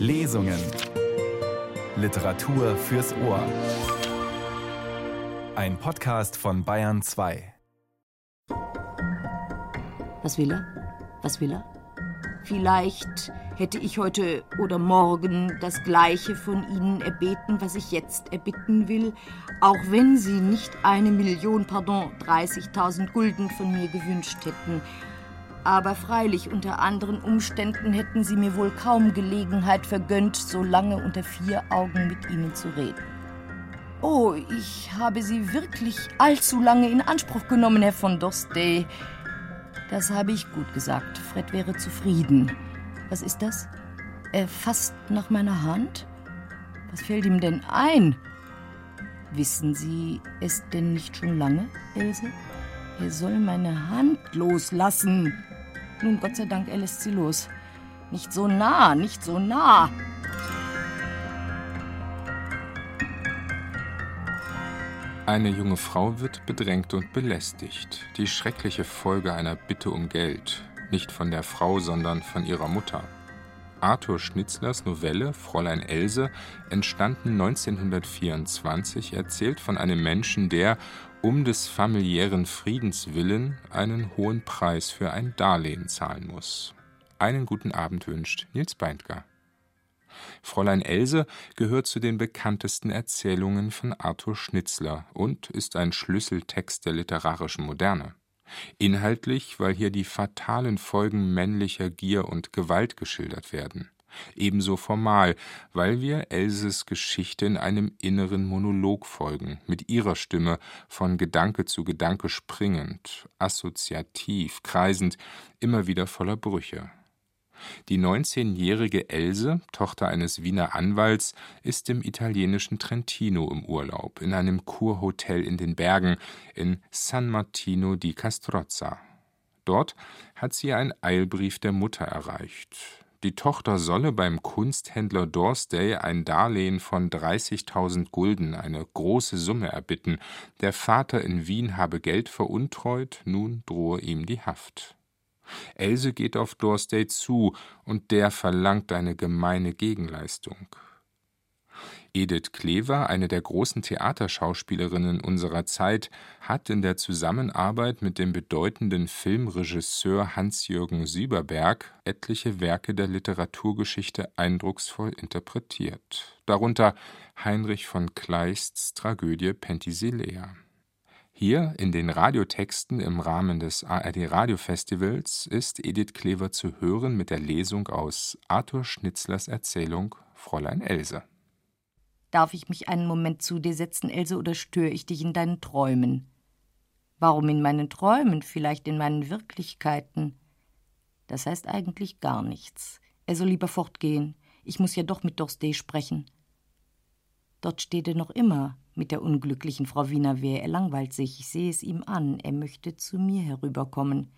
Lesungen. Literatur fürs Ohr. Ein Podcast von Bayern 2. Was will er? Was will er? Vielleicht hätte ich heute oder morgen das Gleiche von Ihnen erbeten, was ich jetzt erbitten will, auch wenn Sie nicht eine Million, pardon, 30.000 Gulden von mir gewünscht hätten. Aber freilich, unter anderen Umständen hätten Sie mir wohl kaum Gelegenheit vergönnt, so lange unter vier Augen mit Ihnen zu reden. Oh, ich habe Sie wirklich allzu lange in Anspruch genommen, Herr von Dorstey. Das habe ich gut gesagt. Fred wäre zufrieden. Was ist das? Er fasst nach meiner Hand? Was fällt ihm denn ein? Wissen Sie es denn nicht schon lange, Else? Er soll meine Hand loslassen. Nun, Gott sei Dank, er lässt sie los. Nicht so nah, nicht so nah. Eine junge Frau wird bedrängt und belästigt. Die schreckliche Folge einer Bitte um Geld. Nicht von der Frau, sondern von ihrer Mutter. Arthur Schnitzlers Novelle Fräulein Else, entstanden 1924, erzählt von einem Menschen, der, um des familiären Friedens willen, einen hohen Preis für ein Darlehen zahlen muss. Einen guten Abend wünscht Nils Beindker. Fräulein Else gehört zu den bekanntesten Erzählungen von Arthur Schnitzler und ist ein Schlüsseltext der literarischen Moderne. Inhaltlich, weil hier die fatalen Folgen männlicher Gier und Gewalt geschildert werden. Ebenso formal, weil wir Elses Geschichte in einem inneren Monolog folgen, mit ihrer Stimme von Gedanke zu Gedanke springend, assoziativ, kreisend, immer wieder voller Brüche. Die 19-jährige Else, Tochter eines Wiener Anwalts, ist im italienischen Trentino im Urlaub, in einem Kurhotel in den Bergen in San Martino di Castrozza. Dort hat sie ein Eilbrief der Mutter erreicht. Die Tochter solle beim Kunsthändler Dorsday ein Darlehen von 30.000 Gulden, eine große Summe, erbitten. Der Vater in Wien habe Geld veruntreut, nun drohe ihm die Haft. Else geht auf Dorsday zu, und der verlangt eine gemeine Gegenleistung. Edith Klever, eine der großen Theaterschauspielerinnen unserer Zeit, hat in der Zusammenarbeit mit dem bedeutenden Filmregisseur Hans-Jürgen Süberberg etliche Werke der Literaturgeschichte eindrucksvoll interpretiert, darunter Heinrich von Kleists Tragödie Penthesilea. Hier in den Radiotexten im Rahmen des ARD Radiofestivals ist Edith Klever zu hören mit der Lesung aus Arthur Schnitzlers Erzählung Fräulein Else. Darf ich mich einen Moment zu dir setzen, Else, oder störe ich dich in deinen Träumen? Warum in meinen Träumen, vielleicht in meinen Wirklichkeiten? Das heißt eigentlich gar nichts. Er soll lieber fortgehen. Ich muss ja doch mit Dorstey sprechen. Dort steht er noch immer, mit der unglücklichen Frau Wienerwehr. Er langweilt sich, ich sehe es ihm an, er möchte zu mir herüberkommen.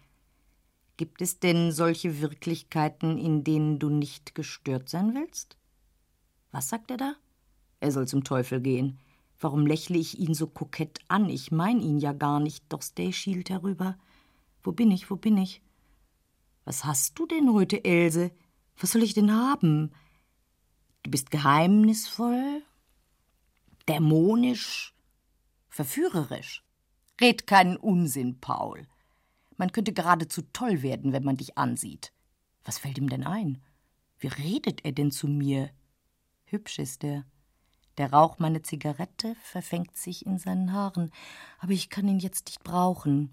Gibt es denn solche Wirklichkeiten, in denen du nicht gestört sein willst? Was sagt er da? Er soll zum Teufel gehen. Warum lächle ich ihn so kokett an? Ich mein ihn ja gar nicht, doch Stay schielt herüber. Wo bin ich, wo bin ich? Was hast du denn heute, Else? Was soll ich denn haben? Du bist geheimnisvoll, dämonisch, verführerisch. Red keinen Unsinn, Paul. Man könnte geradezu toll werden, wenn man dich ansieht. Was fällt ihm denn ein? Wie redet er denn zu mir? Hübsch ist er. Der Rauch meiner Zigarette verfängt sich in seinen Haaren, aber ich kann ihn jetzt nicht brauchen.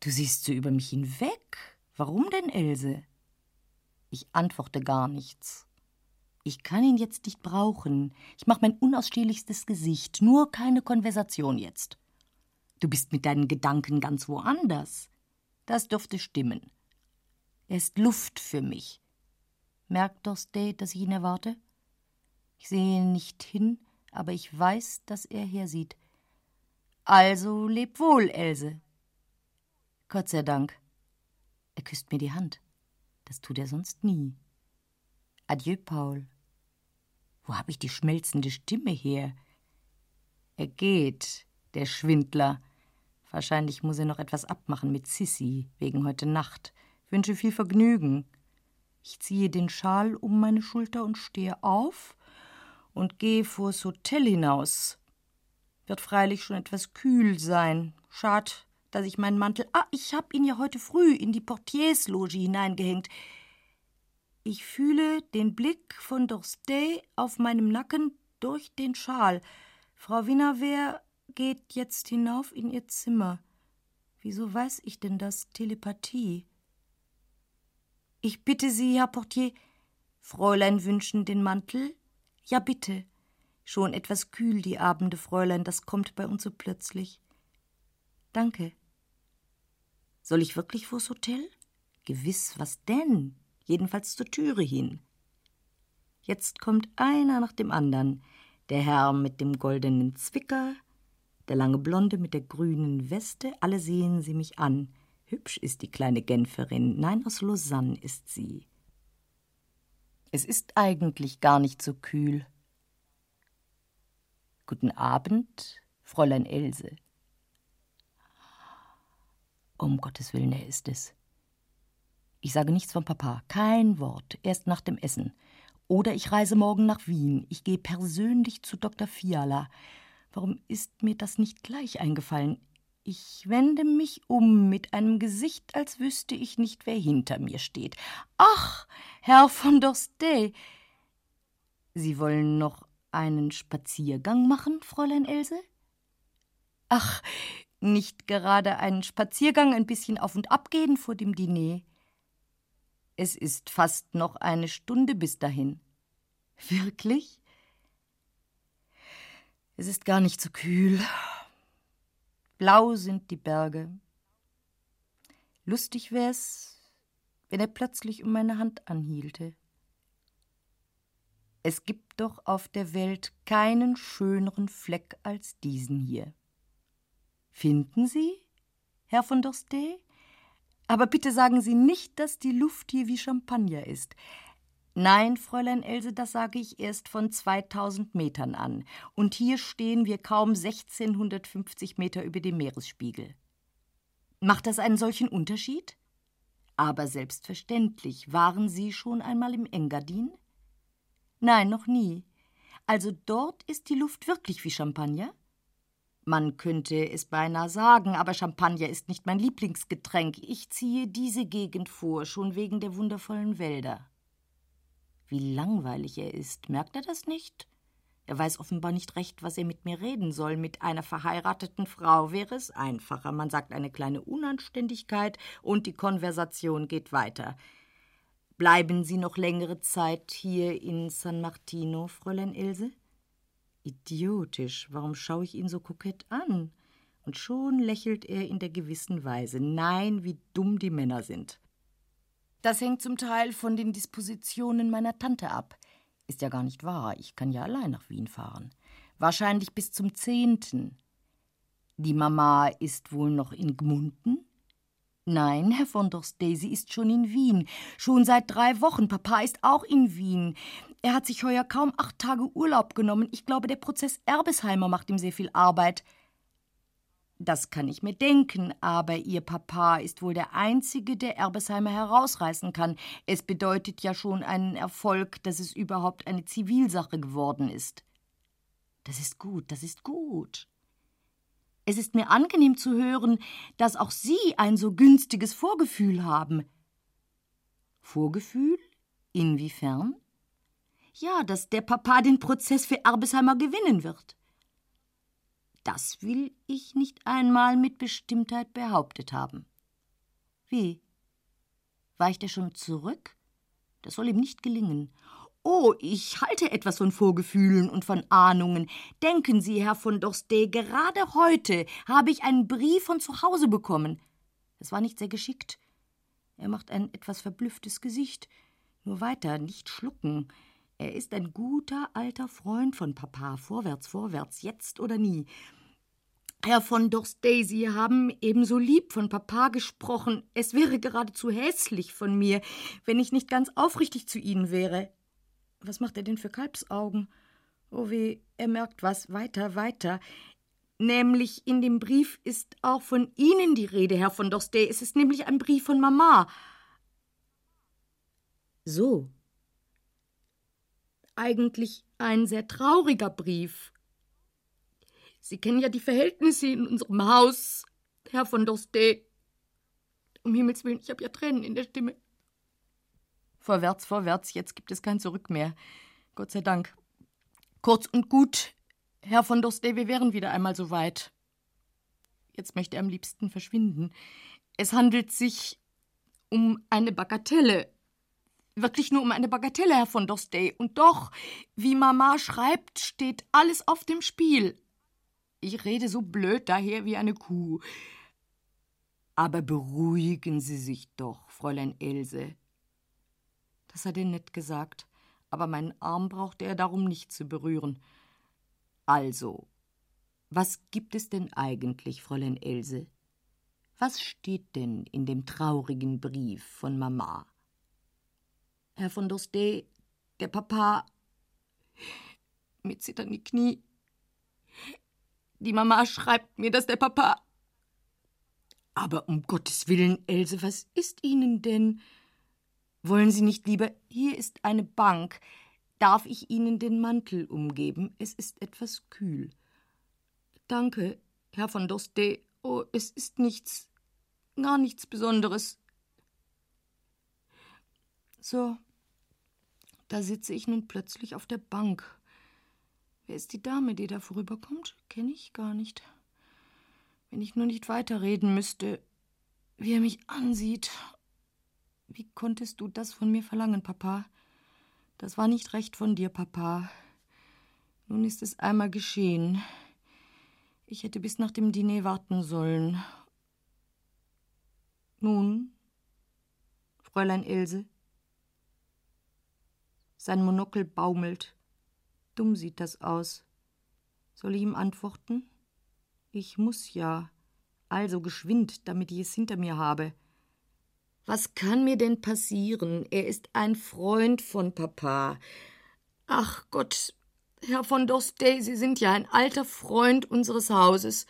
Du siehst so über mich hinweg. Warum denn, Else? Ich antworte gar nichts. Ich kann ihn jetzt nicht brauchen. Ich mache mein unausstehlichstes Gesicht. Nur keine Konversation jetzt. Du bist mit deinen Gedanken ganz woanders. Das dürfte stimmen. Er ist Luft für mich. Merkt Dorstey, dass ich ihn erwarte? Ich sehe nicht hin, aber ich weiß, dass er hersieht. Also leb wohl, Else. Gott sei Dank. Er küsst mir die Hand. Das tut er sonst nie. Adieu, Paul. Wo habe ich die schmelzende Stimme her? Er geht, der Schwindler. Wahrscheinlich muss er noch etwas abmachen mit Sissy wegen heute Nacht. Wünsche viel Vergnügen. Ich ziehe den Schal um meine Schulter und stehe auf und gehe vors Hotel hinaus. Wird freilich schon etwas kühl sein. Schad, dass ich meinen Mantel. Ah, ich hab ihn ja heute früh in die Portiersloge hineingehängt. Ich fühle den Blick von Dorstey auf meinem Nacken durch den Schal. Frau Wienerwehr geht jetzt hinauf in ihr Zimmer. Wieso weiß ich denn das? Telepathie. Ich bitte Sie, Herr Portier. Fräulein wünschen den Mantel? Ja, bitte. Schon etwas kühl die Abende, Fräulein, das kommt bei uns so plötzlich. Danke. Soll ich wirklich vors Hotel? Gewiss, was denn? Jedenfalls zur Türe hin. Jetzt kommt einer nach dem anderen. Der Herr mit dem goldenen Zwicker, der lange Blonde mit der grünen Weste, alle sehen sie mich an. Hübsch ist die kleine Genferin. Nein, aus Lausanne ist sie. Es ist eigentlich gar nicht so kühl. Guten Abend, Fräulein Else. Um Gottes Willen, er ist es. Ich sage nichts von Papa, kein Wort, erst nach dem Essen. Oder ich reise morgen nach Wien. Ich gehe persönlich zu Dr. Fiala. Warum ist mir das nicht gleich eingefallen? Ich wende mich um mit einem Gesicht, als wüsste ich nicht, wer hinter mir steht. Ach, Herr von Dorstey. Sie wollen noch einen Spaziergang machen, Fräulein Else? Ach, nicht gerade einen Spaziergang, ein bisschen auf und ab gehen vor dem Diner. Es ist fast noch eine Stunde bis dahin. Wirklich? Es ist gar nicht so kühl. Blau sind die Berge. Lustig wär's, wenn er plötzlich um meine Hand anhielte. Es gibt doch auf der Welt keinen schöneren Fleck als diesen hier. Finden Sie, Herr von Dorstey? Aber bitte sagen Sie nicht, dass die Luft hier wie Champagner ist. Nein, Fräulein Else, das sage ich erst von 2000 Metern an. Und hier stehen wir kaum 1650 Meter über dem Meeresspiegel. Macht das einen solchen Unterschied? Aber selbstverständlich. Waren Sie schon einmal im Engadin? Nein, noch nie. Also dort ist die Luft wirklich wie Champagner? Man könnte es beinahe sagen, aber Champagner ist nicht mein Lieblingsgetränk. Ich ziehe diese Gegend vor, schon wegen der wundervollen Wälder. Wie langweilig er ist, merkt er das nicht? Er weiß offenbar nicht recht, was er mit mir reden soll. Mit einer verheirateten Frau wäre es einfacher. Man sagt eine kleine Unanständigkeit und die Konversation geht weiter. Bleiben Sie noch längere Zeit hier in San Martino, Fräulein Ilse? Idiotisch, warum schaue ich ihn so kokett an? Und schon lächelt er in der gewissen Weise. Nein, wie dumm die Männer sind. Das hängt zum Teil von den Dispositionen meiner Tante ab. Ist ja gar nicht wahr, ich kann ja allein nach Wien fahren. Wahrscheinlich bis zum zehnten. Die Mama ist wohl noch in Gmunden? Nein, Herr von Dorstey, sie ist schon in Wien. Schon seit drei Wochen. Papa ist auch in Wien. Er hat sich heuer kaum acht Tage Urlaub genommen. Ich glaube, der Prozess Erbesheimer macht ihm sehr viel Arbeit. Das kann ich mir denken, aber Ihr Papa ist wohl der Einzige, der Erbesheimer herausreißen kann. Es bedeutet ja schon einen Erfolg, dass es überhaupt eine Zivilsache geworden ist. Das ist gut, das ist gut. Es ist mir angenehm zu hören, dass auch Sie ein so günstiges Vorgefühl haben. Vorgefühl? Inwiefern? Ja, dass der Papa den Prozess für Erbesheimer gewinnen wird. Das will ich nicht einmal mit Bestimmtheit behauptet haben. Wie? Weicht er schon zurück? Das soll ihm nicht gelingen. Oh, ich halte etwas von Vorgefühlen und von Ahnungen. Denken Sie, Herr von Dorstey, gerade heute habe ich einen Brief von zu Hause bekommen. Es war nicht sehr geschickt. Er macht ein etwas verblüfftes Gesicht. Nur weiter, nicht schlucken. Er ist ein guter alter Freund von Papa. Vorwärts, vorwärts, jetzt oder nie. Herr von Dorstey, Sie haben ebenso lieb von Papa gesprochen. Es wäre geradezu hässlich von mir, wenn ich nicht ganz aufrichtig zu Ihnen wäre. Was macht er denn für Kalbsaugen? Oh weh, er merkt was. Weiter, weiter. Nämlich in dem Brief ist auch von Ihnen die Rede, Herr von Dorstey. Es ist nämlich ein Brief von Mama. So. Eigentlich ein sehr trauriger Brief. Sie kennen ja die Verhältnisse in unserem Haus, Herr von Dosté. Um Himmels Willen, ich habe ja Tränen in der Stimme. Vorwärts, vorwärts, jetzt gibt es kein Zurück mehr. Gott sei Dank. Kurz und gut, Herr von Dosté, wir wären wieder einmal so weit. Jetzt möchte er am liebsten verschwinden. Es handelt sich um eine Bagatelle. Wirklich nur um eine Bagatelle, Herr von Dostay. Und doch, wie Mama schreibt, steht alles auf dem Spiel. Ich rede so blöd daher wie eine Kuh. Aber beruhigen Sie sich doch, Fräulein Else. Das hat er nett gesagt, aber meinen Arm brauchte er darum nicht zu berühren. Also, was gibt es denn eigentlich, Fräulein Else? Was steht denn in dem traurigen Brief von Mama? Herr von Dosté, der Papa mit zitternden Knie. Die Mama schreibt mir, dass der Papa. Aber um Gottes Willen, Else, was ist Ihnen denn? Wollen Sie nicht lieber. Hier ist eine Bank. Darf ich Ihnen den Mantel umgeben? Es ist etwas kühl. Danke, Herr von Dosté. Oh, es ist nichts, gar nichts Besonderes. So, da sitze ich nun plötzlich auf der Bank. Wer ist die Dame, die da vorüberkommt? Kenne ich gar nicht. Wenn ich nur nicht weiterreden müsste, wie er mich ansieht. Wie konntest du das von mir verlangen, Papa? Das war nicht recht von dir, Papa. Nun ist es einmal geschehen. Ich hätte bis nach dem Diner warten sollen. Nun, Fräulein Ilse, sein Monokel baumelt. Dumm sieht das aus. Soll ich ihm antworten? Ich muss ja. Also geschwind, damit ich es hinter mir habe. Was kann mir denn passieren? Er ist ein Freund von Papa. Ach Gott, Herr von Dostey, Sie sind ja ein alter Freund unseres Hauses.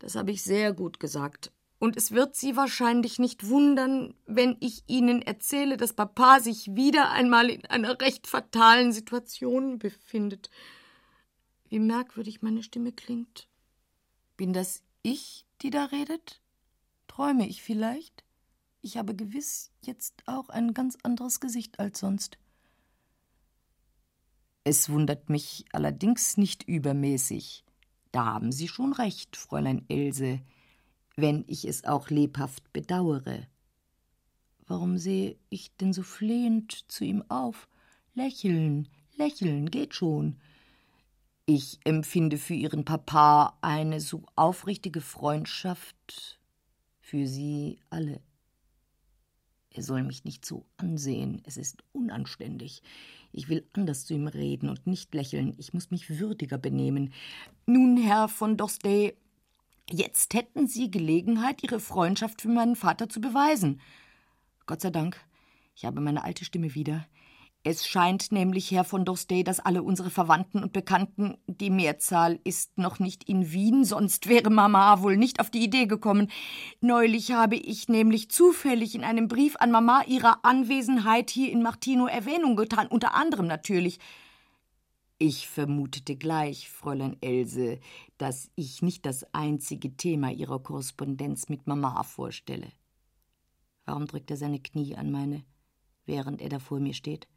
Das habe ich sehr gut gesagt und es wird Sie wahrscheinlich nicht wundern, wenn ich Ihnen erzähle, dass Papa sich wieder einmal in einer recht fatalen Situation befindet. Wie merkwürdig meine Stimme klingt. Bin das ich, die da redet? Träume ich vielleicht? Ich habe gewiss jetzt auch ein ganz anderes Gesicht als sonst. Es wundert mich allerdings nicht übermäßig. Da haben Sie schon recht, Fräulein Else wenn ich es auch lebhaft bedauere. Warum sehe ich denn so flehend zu ihm auf? Lächeln, lächeln geht schon. Ich empfinde für Ihren Papa eine so aufrichtige Freundschaft für Sie alle. Er soll mich nicht so ansehen, es ist unanständig. Ich will anders zu ihm reden und nicht lächeln, ich muss mich würdiger benehmen. Nun, Herr von Dostey, Jetzt hätten Sie Gelegenheit, Ihre Freundschaft für meinen Vater zu beweisen. Gott sei Dank, ich habe meine alte Stimme wieder. Es scheint nämlich, Herr von Dostey, dass alle unsere Verwandten und Bekannten, die Mehrzahl ist noch nicht in Wien, sonst wäre Mama wohl nicht auf die Idee gekommen. Neulich habe ich nämlich zufällig in einem Brief an Mama ihrer Anwesenheit hier in Martino Erwähnung getan, unter anderem natürlich. Ich vermutete gleich, Fräulein Else, dass ich nicht das einzige Thema Ihrer Korrespondenz mit Mama vorstelle. Warum drückt er seine Knie an meine, während er da vor mir steht?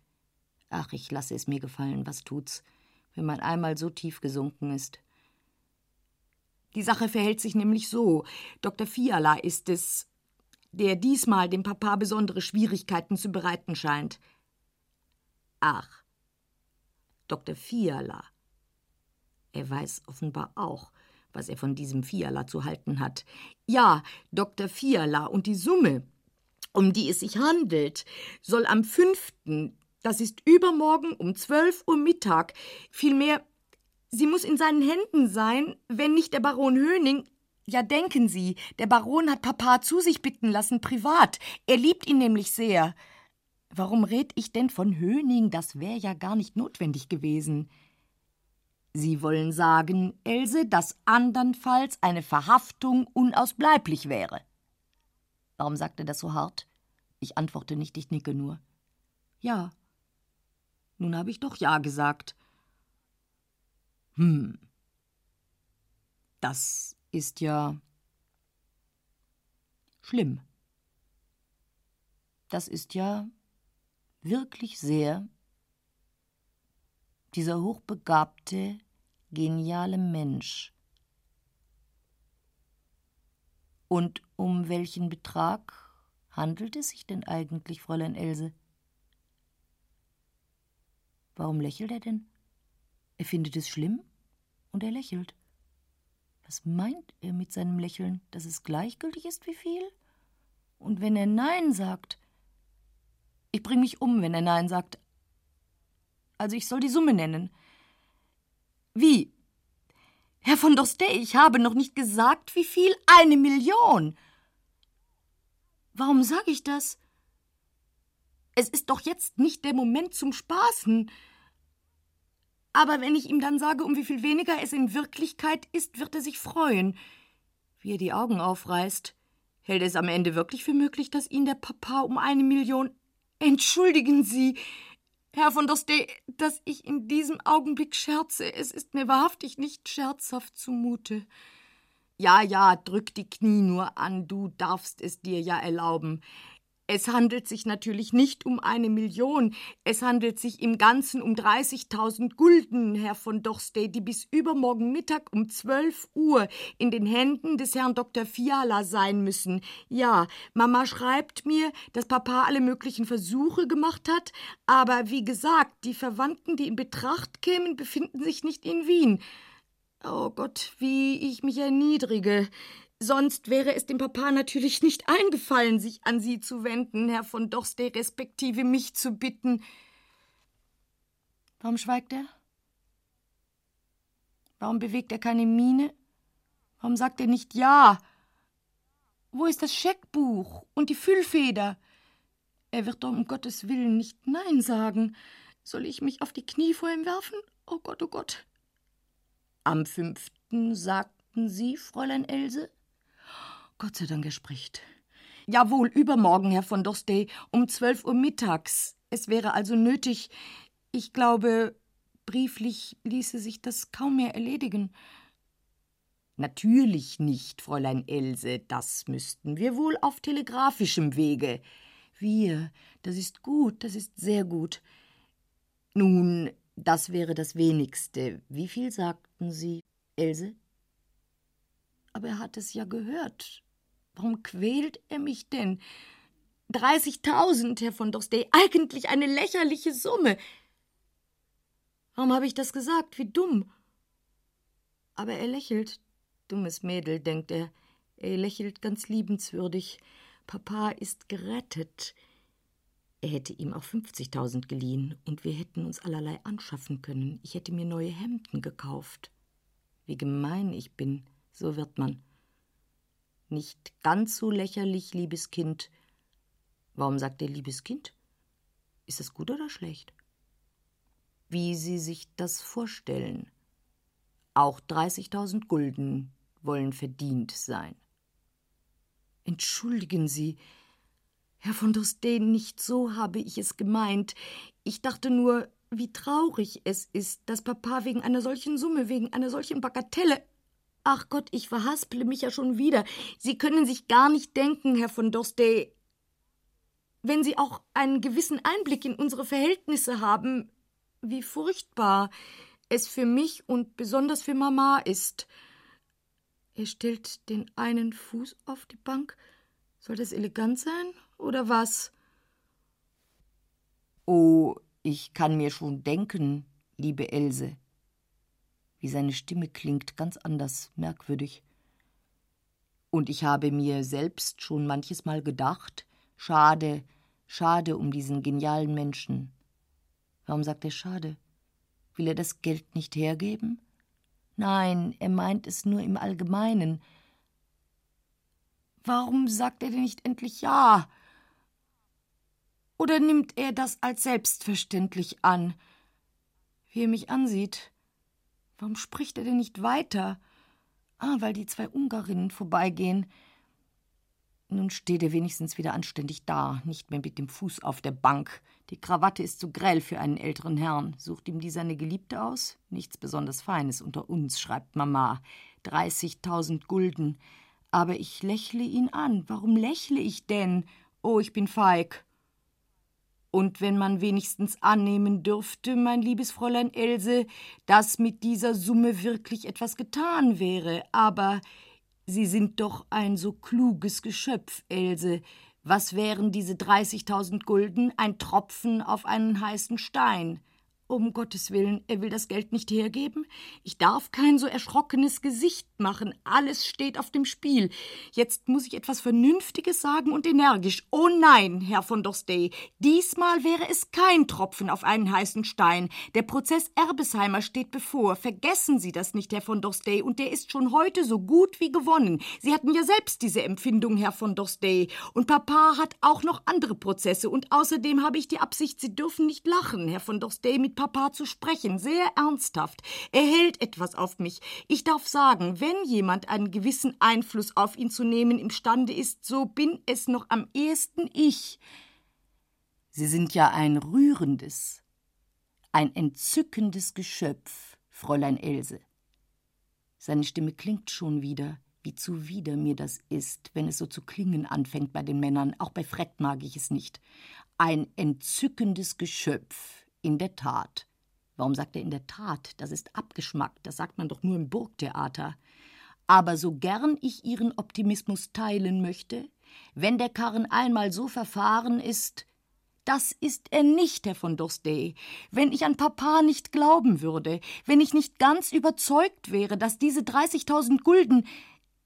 Ach, ich lasse es mir gefallen, was tut's, wenn man einmal so tief gesunken ist. Die Sache verhält sich nämlich so. Dr. Fiala ist es, der diesmal dem Papa besondere Schwierigkeiten zu bereiten scheint. Ach, Dr. Fiala. Er weiß offenbar auch, was er von diesem Fiala zu halten hat. Ja, Dr. Fiala und die Summe, um die es sich handelt, soll am fünften, das ist übermorgen um zwölf Uhr Mittag, vielmehr, sie muss in seinen Händen sein, wenn nicht der Baron Höning ja, denken Sie, der Baron hat Papa zu sich bitten lassen, privat. Er liebt ihn nämlich sehr. Warum red ich denn von Höning? Das wäre ja gar nicht notwendig gewesen. Sie wollen sagen, Else, dass andernfalls eine Verhaftung unausbleiblich wäre. Warum sagt er das so hart? Ich antworte nicht, ich nicke nur. Ja. Nun habe ich doch Ja gesagt. Hm. Das ist ja schlimm. Das ist ja wirklich sehr dieser hochbegabte, geniale Mensch. Und um welchen Betrag handelt es sich denn eigentlich, Fräulein Else? Warum lächelt er denn? Er findet es schlimm und er lächelt. Was meint er mit seinem Lächeln? Dass es gleichgültig ist, wie viel? Und wenn er Nein sagt? Ich bringe mich um, wenn er Nein sagt. Also ich soll die Summe nennen. Wie? Herr von Dostey, ich habe noch nicht gesagt, wie viel. Eine Million. Warum sage ich das? Es ist doch jetzt nicht der Moment zum Spaßen. Aber wenn ich ihm dann sage, um wie viel weniger es in Wirklichkeit ist, wird er sich freuen. Wie er die Augen aufreißt. Hält er es am Ende wirklich für möglich, dass ihn der Papa um eine Million. Entschuldigen Sie, Herr von der Ste, dass ich in diesem Augenblick scherze. Es ist mir wahrhaftig nicht scherzhaft zumute. Ja, ja, drück die Knie nur an, du darfst es dir ja erlauben. Es handelt sich natürlich nicht um eine Million, es handelt sich im Ganzen um 30.000 Gulden, Herr von Dorstey, die bis übermorgen Mittag um 12 Uhr in den Händen des Herrn Dr. Fiala sein müssen. Ja, Mama schreibt mir, dass Papa alle möglichen Versuche gemacht hat, aber wie gesagt, die Verwandten, die in Betracht kämen, befinden sich nicht in Wien. Oh Gott, wie ich mich erniedrige. Sonst wäre es dem Papa natürlich nicht eingefallen, sich an Sie zu wenden, Herr von Dorstey, respektive mich zu bitten. Warum schweigt er? Warum bewegt er keine Miene? Warum sagt er nicht Ja? Wo ist das Scheckbuch und die Füllfeder? Er wird doch um Gottes Willen nicht Nein sagen. Soll ich mich auf die Knie vor ihm werfen? Oh Gott, oh Gott. Am fünften sagten Sie, Fräulein Else? Gott sei Dank, er spricht. Jawohl, übermorgen, Herr von Dorstey, um zwölf Uhr mittags. Es wäre also nötig. Ich glaube, brieflich ließe sich das kaum mehr erledigen. Natürlich nicht, Fräulein Else, das müssten wir wohl auf telegrafischem Wege. Wir, das ist gut, das ist sehr gut. Nun, das wäre das wenigste. Wie viel sagten Sie, Else? Aber er hat es ja gehört. Warum quält er mich denn? 30.000, Herr von Dostey, eigentlich eine lächerliche Summe. Warum habe ich das gesagt? Wie dumm. Aber er lächelt. Dummes Mädel, denkt er. Er lächelt ganz liebenswürdig. Papa ist gerettet. Er hätte ihm auch 50.000 geliehen und wir hätten uns allerlei anschaffen können. Ich hätte mir neue Hemden gekauft. Wie gemein ich bin, so wird man. Nicht ganz so lächerlich, liebes Kind. Warum sagt er liebes Kind? Ist das gut oder schlecht? Wie Sie sich das vorstellen. Auch 30.000 Gulden wollen verdient sein. Entschuldigen Sie, Herr von Dosteen, nicht so habe ich es gemeint. Ich dachte nur, wie traurig es ist, dass Papa wegen einer solchen Summe, wegen einer solchen Bagatelle Ach Gott, ich verhasple mich ja schon wieder. Sie können sich gar nicht denken, Herr von Dostey, wenn Sie auch einen gewissen Einblick in unsere Verhältnisse haben, wie furchtbar es für mich und besonders für Mama ist. Er stellt den einen Fuß auf die Bank. Soll das elegant sein oder was? Oh, ich kann mir schon denken, liebe Else, wie seine Stimme klingt, ganz anders, merkwürdig. Und ich habe mir selbst schon manches Mal gedacht, schade, schade um diesen genialen Menschen. Warum sagt er schade? Will er das Geld nicht hergeben? Nein, er meint es nur im Allgemeinen. Warum sagt er denn nicht endlich Ja? Oder nimmt er das als selbstverständlich an? Wie er mich ansieht, Warum spricht er denn nicht weiter? Ah, weil die zwei Ungarinnen vorbeigehen. Nun steht er wenigstens wieder anständig da, nicht mehr mit dem Fuß auf der Bank. Die Krawatte ist zu grell für einen älteren Herrn. Sucht ihm die seine Geliebte aus? Nichts besonders Feines unter uns, schreibt Mama. 30.000 Gulden. Aber ich lächle ihn an. Warum lächle ich denn? Oh, ich bin feig. Und wenn man wenigstens annehmen dürfte, mein liebes Fräulein Else, dass mit dieser Summe wirklich etwas getan wäre, aber Sie sind doch ein so kluges Geschöpf, Else. Was wären diese 30.000 Gulden? Ein Tropfen auf einen heißen Stein. Um Gottes Willen, er will das Geld nicht hergeben? Ich darf kein so erschrockenes Gesicht machen. Alles steht auf dem Spiel. Jetzt muss ich etwas Vernünftiges sagen und energisch. Oh nein, Herr von Dorstey, diesmal wäre es kein Tropfen auf einen heißen Stein. Der Prozess Erbesheimer steht bevor. Vergessen Sie das nicht, Herr von Dorstey, und der ist schon heute so gut wie gewonnen. Sie hatten ja selbst diese Empfindung, Herr von Dorstey. Und Papa hat auch noch andere Prozesse. Und außerdem habe ich die Absicht, Sie dürfen nicht lachen, Herr von Dorstey, mit Papa zu sprechen, sehr ernsthaft. Er hält etwas auf mich. Ich darf sagen, wenn jemand einen gewissen Einfluss auf ihn zu nehmen imstande ist, so bin es noch am ehesten ich. Sie sind ja ein rührendes, ein entzückendes Geschöpf, Fräulein Else. Seine Stimme klingt schon wieder, wie zuwider mir das ist, wenn es so zu klingen anfängt bei den Männern, auch bei Fred mag ich es nicht. Ein entzückendes Geschöpf, in der Tat. Warum sagt er in der Tat? Das ist abgeschmackt, das sagt man doch nur im Burgtheater. Aber so gern ich Ihren Optimismus teilen möchte, wenn der Karren einmal so verfahren ist, das ist er nicht, Herr von Dorstey. Wenn ich an Papa nicht glauben würde, wenn ich nicht ganz überzeugt wäre, dass diese 30.000 Gulden.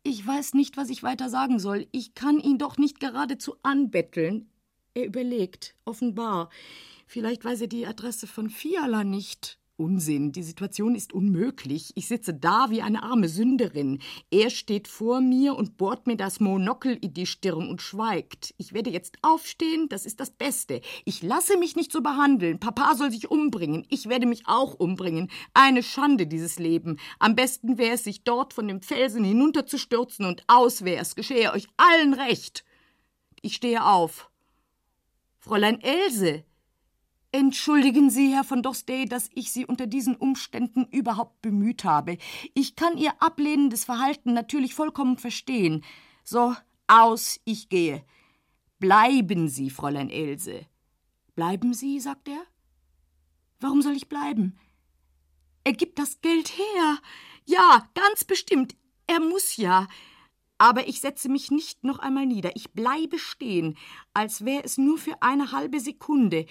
Ich weiß nicht, was ich weiter sagen soll. Ich kann ihn doch nicht geradezu anbetteln. Er überlegt, offenbar. Vielleicht weiß er die Adresse von Fiala nicht. Unsinn, die Situation ist unmöglich. Ich sitze da wie eine arme Sünderin. Er steht vor mir und bohrt mir das Monokel in die Stirn und schweigt. Ich werde jetzt aufstehen, das ist das Beste. Ich lasse mich nicht so behandeln. Papa soll sich umbringen. Ich werde mich auch umbringen. Eine Schande, dieses Leben. Am besten wäre es, sich dort von dem Felsen hinunterzustürzen und aus wäre es. Geschehe euch allen recht. Ich stehe auf. Fräulein Else, Entschuldigen Sie, Herr von Dorstey, dass ich Sie unter diesen Umständen überhaupt bemüht habe. Ich kann Ihr ablehnendes Verhalten natürlich vollkommen verstehen. So, aus, ich gehe. Bleiben Sie, Fräulein Else. Bleiben Sie, sagt er. Warum soll ich bleiben? Er gibt das Geld her. Ja, ganz bestimmt. Er muss ja. Aber ich setze mich nicht noch einmal nieder. Ich bleibe stehen, als wäre es nur für eine halbe Sekunde.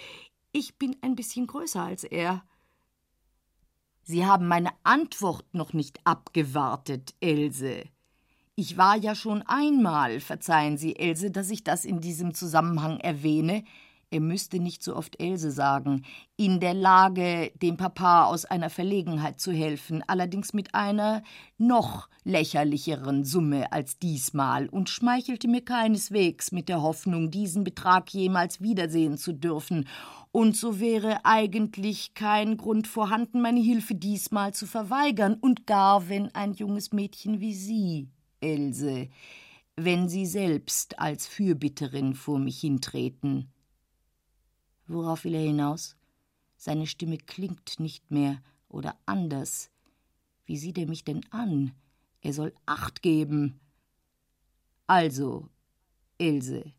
Ich bin ein bisschen größer als er. Sie haben meine Antwort noch nicht abgewartet, Else. Ich war ja schon einmal, verzeihen Sie, Else, dass ich das in diesem Zusammenhang erwähne, er müsste nicht so oft Else sagen, in der Lage, dem Papa aus einer Verlegenheit zu helfen, allerdings mit einer noch lächerlicheren Summe als diesmal, und schmeichelte mir keineswegs mit der Hoffnung, diesen Betrag jemals wiedersehen zu dürfen, und so wäre eigentlich kein Grund vorhanden, meine Hilfe diesmal zu verweigern, und gar wenn ein junges Mädchen wie Sie, Else, wenn Sie selbst als Fürbitterin vor mich hintreten, Worauf will er hinaus? Seine Stimme klingt nicht mehr oder anders. Wie sieht er mich denn an? Er soll Acht geben. Also, Ilse,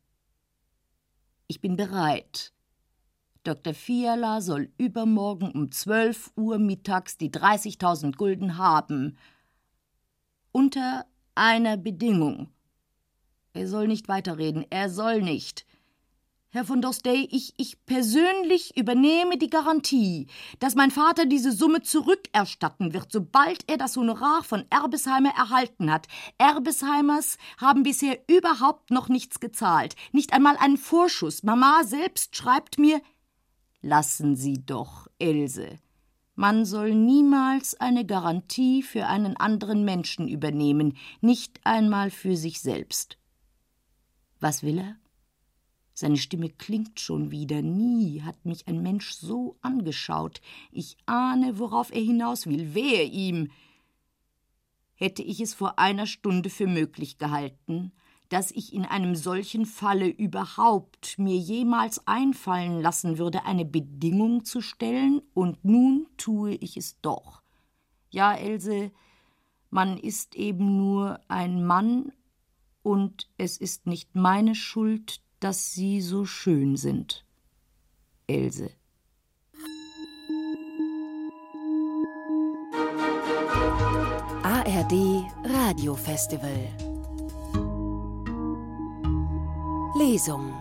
ich bin bereit. Dr. Fiala soll übermorgen um zwölf Uhr mittags die 30.000 Gulden haben. Unter einer Bedingung. Er soll nicht weiterreden, er soll nicht. Herr von Dorstey, ich, ich persönlich übernehme die Garantie, dass mein Vater diese Summe zurückerstatten wird, sobald er das Honorar von Erbesheimer erhalten hat. Erbesheimers haben bisher überhaupt noch nichts gezahlt, nicht einmal einen Vorschuss. Mama selbst schreibt mir Lassen Sie doch, Else. Man soll niemals eine Garantie für einen anderen Menschen übernehmen, nicht einmal für sich selbst. Was will er? Seine Stimme klingt schon wieder. Nie hat mich ein Mensch so angeschaut. Ich ahne, worauf er hinaus will. Wehe ihm! Hätte ich es vor einer Stunde für möglich gehalten, dass ich in einem solchen Falle überhaupt mir jemals einfallen lassen würde, eine Bedingung zu stellen, und nun tue ich es doch. Ja, Else, man ist eben nur ein Mann, und es ist nicht meine Schuld, dass Sie so schön sind. Else. ARD Radiofestival Lesung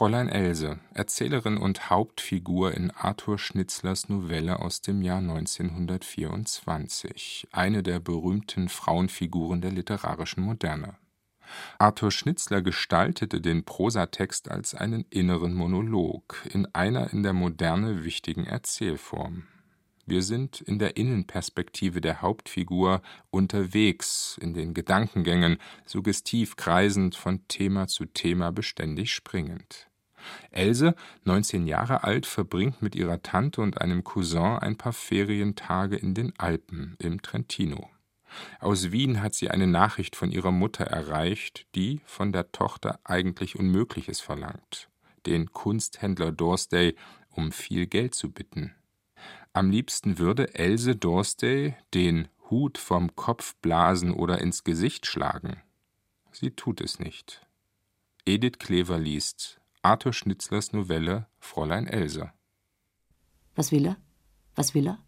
Fräulein Else, Erzählerin und Hauptfigur in Arthur Schnitzlers Novelle aus dem Jahr 1924, eine der berühmten Frauenfiguren der literarischen Moderne. Arthur Schnitzler gestaltete den Prosatext als einen inneren Monolog in einer in der Moderne wichtigen Erzählform. Wir sind in der Innenperspektive der Hauptfigur unterwegs in den Gedankengängen, suggestiv kreisend, von Thema zu Thema beständig springend. Else, 19 Jahre alt, verbringt mit ihrer Tante und einem Cousin ein paar Ferientage in den Alpen im Trentino. Aus Wien hat sie eine Nachricht von ihrer Mutter erreicht, die von der Tochter eigentlich Unmögliches verlangt: den Kunsthändler Dorsday um viel Geld zu bitten. Am liebsten würde Else Dorstey den Hut vom Kopf blasen oder ins Gesicht schlagen. Sie tut es nicht. Edith Klever liest Arthur Schnitzlers Novelle Fräulein Else. Was will er? Was will er?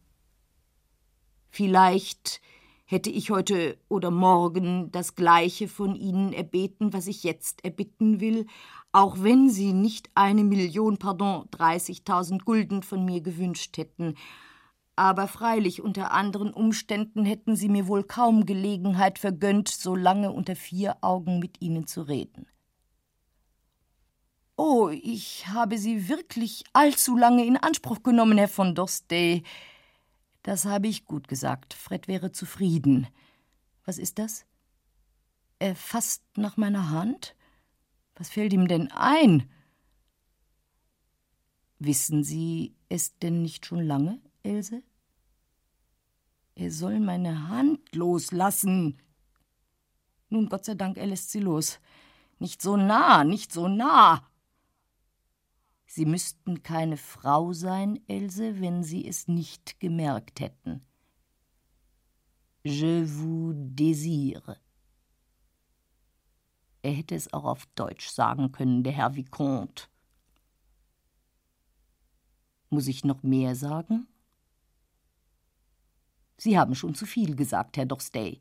Vielleicht hätte ich heute oder morgen das Gleiche von Ihnen erbeten, was ich jetzt erbitten will, auch wenn Sie nicht eine Million, pardon, 30.000 Gulden von mir gewünscht hätten. Aber freilich unter anderen Umständen hätten Sie mir wohl kaum Gelegenheit vergönnt, so lange unter vier Augen mit Ihnen zu reden. Oh, ich habe Sie wirklich allzu lange in Anspruch genommen, Herr von Dostey. Das habe ich gut gesagt. Fred wäre zufrieden. Was ist das? Er fasst nach meiner Hand? Was fällt ihm denn ein? Wissen Sie es denn nicht schon lange, Else? Er soll meine Hand loslassen. Nun, Gott sei Dank, er lässt sie los. Nicht so nah, nicht so nah. Sie müssten keine Frau sein, Else, wenn Sie es nicht gemerkt hätten. Je vous désire. Er hätte es auch auf Deutsch sagen können, der Herr Vicomte. Muss ich noch mehr sagen? Sie haben schon zu viel gesagt, Herr Dorstey.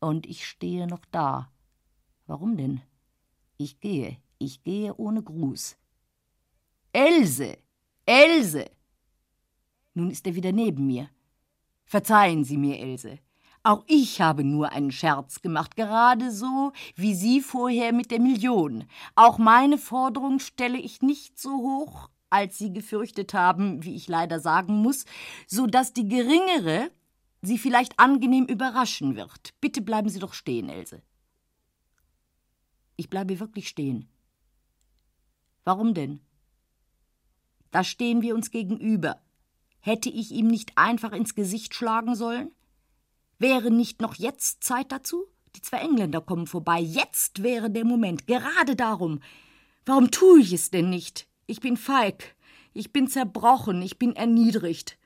Und ich stehe noch da. Warum denn? Ich gehe, ich gehe ohne Gruß. Else, Else! Nun ist er wieder neben mir. Verzeihen Sie mir, Else. Auch ich habe nur einen Scherz gemacht, gerade so wie Sie vorher mit der Million. Auch meine Forderung stelle ich nicht so hoch, als Sie gefürchtet haben, wie ich leider sagen muss, so dass die geringere Sie vielleicht angenehm überraschen wird. Bitte bleiben Sie doch stehen, Else. Ich bleibe wirklich stehen. Warum denn? Da stehen wir uns gegenüber. Hätte ich ihm nicht einfach ins Gesicht schlagen sollen? Wäre nicht noch jetzt Zeit dazu? Die zwei Engländer kommen vorbei. Jetzt wäre der Moment. Gerade darum. Warum tue ich es denn nicht? Ich bin feig. Ich bin zerbrochen. Ich bin erniedrigt.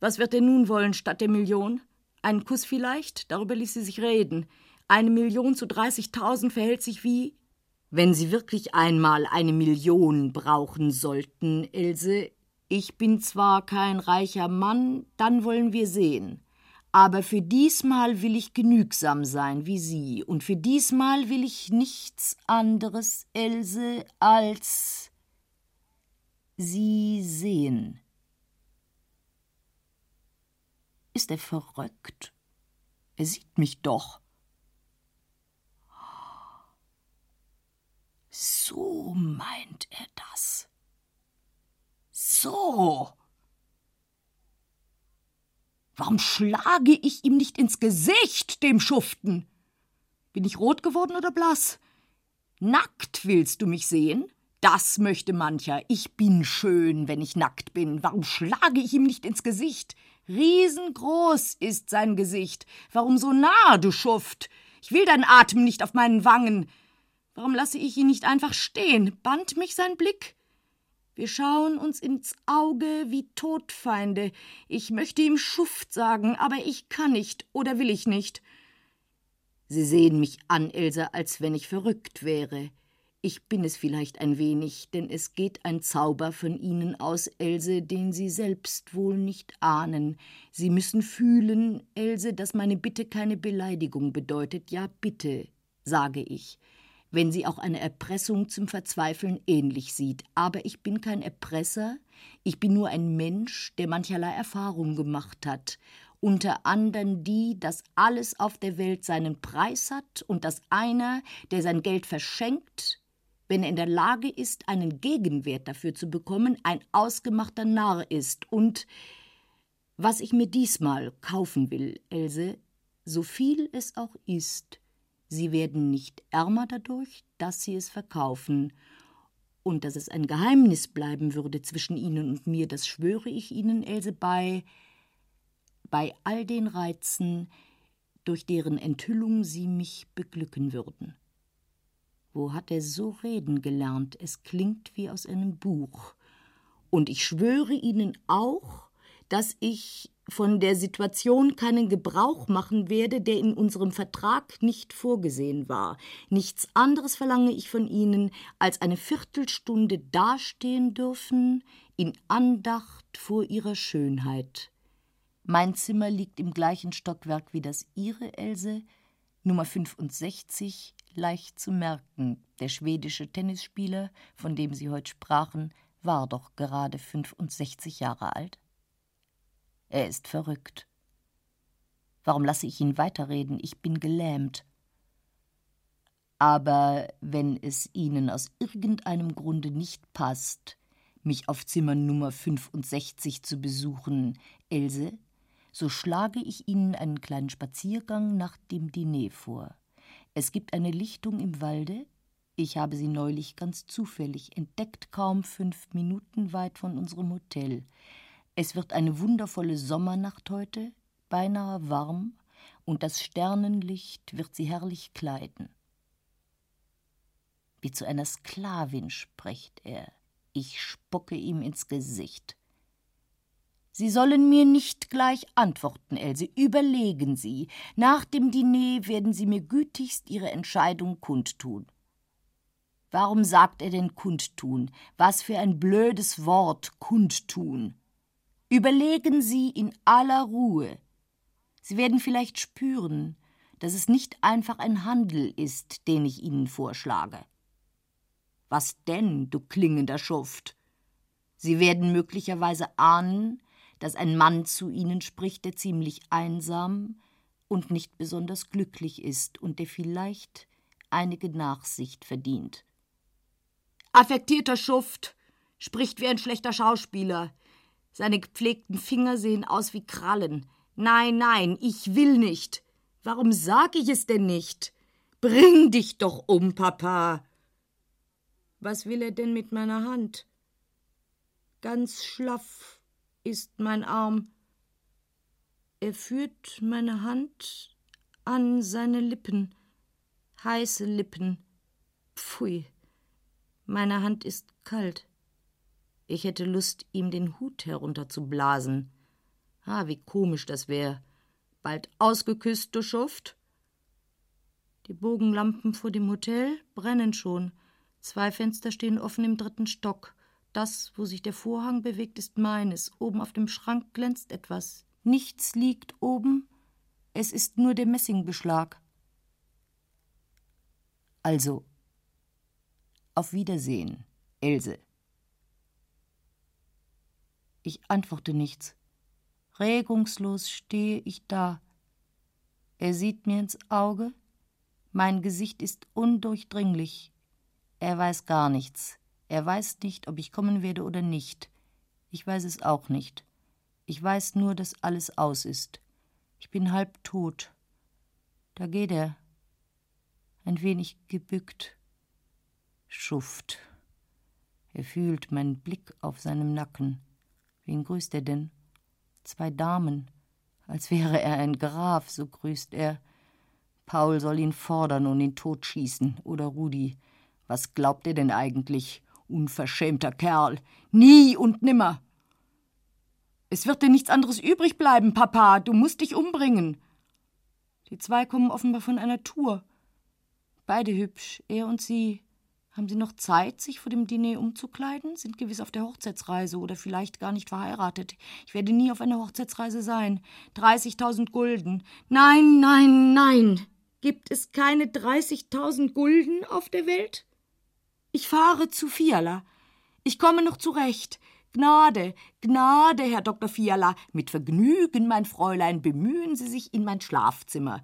Was wird er nun wollen statt der Million? Einen Kuss vielleicht? Darüber ließ sie sich reden. Eine Million zu 30.000 verhält sich wie wenn Sie wirklich einmal eine Million brauchen sollten, Ilse, ich bin zwar kein reicher Mann, dann wollen wir sehen. Aber für diesmal will ich genügsam sein wie Sie, und für diesmal will ich nichts anderes, Else, als Sie sehen. Ist er verrückt? Er sieht mich doch. So meint er das. So. Warum schlage ich ihm nicht ins Gesicht, dem Schuften? Bin ich rot geworden oder blass? Nackt willst du mich sehen? Das möchte mancher. Ich bin schön, wenn ich nackt bin. Warum schlage ich ihm nicht ins Gesicht? Riesengroß ist sein Gesicht. Warum so nah, du Schuft? Ich will deinen Atem nicht auf meinen Wangen. Warum lasse ich ihn nicht einfach stehen? Band mich sein Blick? Wir schauen uns ins Auge wie Todfeinde. Ich möchte ihm Schuft sagen, aber ich kann nicht oder will ich nicht. Sie sehen mich an, Elsa, als wenn ich verrückt wäre. Ich bin es vielleicht ein wenig, denn es geht ein Zauber von Ihnen aus, Else, den Sie selbst wohl nicht ahnen. Sie müssen fühlen, Else, dass meine Bitte keine Beleidigung bedeutet. Ja, bitte, sage ich, wenn sie auch eine Erpressung zum Verzweifeln ähnlich sieht. Aber ich bin kein Erpresser, ich bin nur ein Mensch, der mancherlei Erfahrung gemacht hat unter anderem die, dass alles auf der Welt seinen Preis hat und dass einer, der sein Geld verschenkt, wenn er in der Lage ist, einen Gegenwert dafür zu bekommen, ein ausgemachter Narr ist. Und was ich mir diesmal kaufen will, Else, so viel es auch ist, Sie werden nicht ärmer dadurch, dass Sie es verkaufen. Und dass es ein Geheimnis bleiben würde zwischen Ihnen und mir, das schwöre ich Ihnen, Else, bei, bei all den Reizen, durch deren Enthüllung Sie mich beglücken würden. Wo hat er so reden gelernt? Es klingt wie aus einem Buch. Und ich schwöre Ihnen auch, dass ich von der Situation keinen Gebrauch machen werde, der in unserem Vertrag nicht vorgesehen war. Nichts anderes verlange ich von Ihnen, als eine Viertelstunde dastehen dürfen, in Andacht vor Ihrer Schönheit. Mein Zimmer liegt im gleichen Stockwerk wie das Ihre, Else, Nummer 65, leicht zu merken. Der schwedische Tennisspieler, von dem Sie heute sprachen, war doch gerade 65 Jahre alt. Er ist verrückt. Warum lasse ich ihn weiterreden? Ich bin gelähmt. Aber wenn es Ihnen aus irgendeinem Grunde nicht passt, mich auf Zimmer Nummer 65 zu besuchen, Else, so schlage ich Ihnen einen kleinen Spaziergang nach dem Diner vor. Es gibt eine Lichtung im Walde. Ich habe sie neulich ganz zufällig entdeckt, kaum fünf Minuten weit von unserem Hotel. Es wird eine wundervolle Sommernacht heute, beinahe warm, und das Sternenlicht wird sie herrlich kleiden. Wie zu einer Sklavin spricht er. Ich spucke ihm ins Gesicht. Sie sollen mir nicht gleich antworten, Else. Überlegen Sie. Nach dem Diner werden Sie mir gütigst Ihre Entscheidung kundtun. Warum sagt er denn kundtun? Was für ein blödes Wort kundtun. Überlegen Sie in aller Ruhe. Sie werden vielleicht spüren, dass es nicht einfach ein Handel ist, den ich Ihnen vorschlage. Was denn, du klingender Schuft? Sie werden möglicherweise ahnen, dass ein Mann zu ihnen spricht, der ziemlich einsam und nicht besonders glücklich ist und der vielleicht einige Nachsicht verdient. Affektierter Schuft, spricht wie ein schlechter Schauspieler. Seine gepflegten Finger sehen aus wie Krallen. Nein, nein, ich will nicht. Warum sag ich es denn nicht? Bring dich doch um, Papa. Was will er denn mit meiner Hand? Ganz schlaff ist mein Arm. Er führt meine Hand an seine Lippen, heiße Lippen. Pfui, meine Hand ist kalt. Ich hätte Lust, ihm den Hut herunterzublasen. Ah, wie komisch das wär. Bald ausgeküsst, du Schuft. Die Bogenlampen vor dem Hotel brennen schon. Zwei Fenster stehen offen im dritten Stock. Das, wo sich der Vorhang bewegt, ist meines. Oben auf dem Schrank glänzt etwas. Nichts liegt oben, es ist nur der Messingbeschlag. Also, auf Wiedersehen, Else. Ich antworte nichts. Regungslos stehe ich da. Er sieht mir ins Auge. Mein Gesicht ist undurchdringlich. Er weiß gar nichts. Er weiß nicht, ob ich kommen werde oder nicht. Ich weiß es auch nicht. Ich weiß nur, dass alles aus ist. Ich bin halb tot. Da geht er. Ein wenig gebückt. Schuft. Er fühlt meinen Blick auf seinem Nacken. Wen grüßt er denn? Zwei Damen. Als wäre er ein Graf, so grüßt er. Paul soll ihn fordern und ihn totschießen. Oder Rudi. Was glaubt er denn eigentlich? Unverschämter Kerl. Nie und nimmer. Es wird dir nichts anderes übrig bleiben, Papa. Du musst dich umbringen. Die zwei kommen offenbar von einer Tour. Beide hübsch, er und sie. Haben Sie noch Zeit, sich vor dem Diner umzukleiden? Sind gewiss auf der Hochzeitsreise oder vielleicht gar nicht verheiratet. Ich werde nie auf einer Hochzeitsreise sein. 30.000 Gulden. Nein, nein, nein. Gibt es keine 30.000 Gulden auf der Welt? Ich fahre zu Fiala. Ich komme noch zurecht. Gnade, Gnade, Herr Dr. Fiala. Mit Vergnügen, mein Fräulein, bemühen Sie sich in mein Schlafzimmer.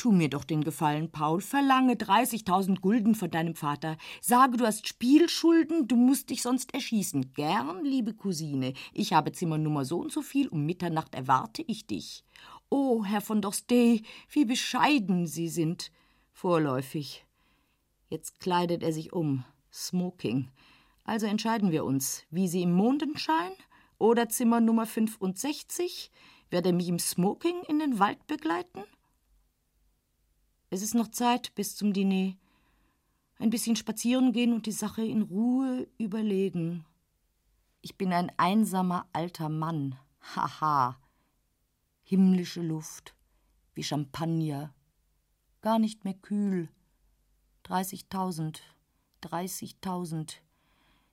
Tu mir doch den Gefallen, Paul, verlange 30.000 Gulden von deinem Vater. Sage, du hast Spielschulden, du musst dich sonst erschießen. Gern, liebe Cousine. Ich habe Zimmernummer so und so viel, um Mitternacht erwarte ich dich. Oh, Herr von Dorstey, wie bescheiden Sie sind. Vorläufig. Jetzt kleidet er sich um. Smoking. Also entscheiden wir uns, wie Sie im Mondenschein oder Zimmer Nummer 65? Wird er mich im Smoking in den Wald begleiten? Es ist noch Zeit bis zum Diner. Ein bisschen spazieren gehen und die Sache in Ruhe überlegen. Ich bin ein einsamer alter Mann. Haha. Himmlische Luft, wie Champagner. Gar nicht mehr kühl. Dreißigtausend, dreißigtausend.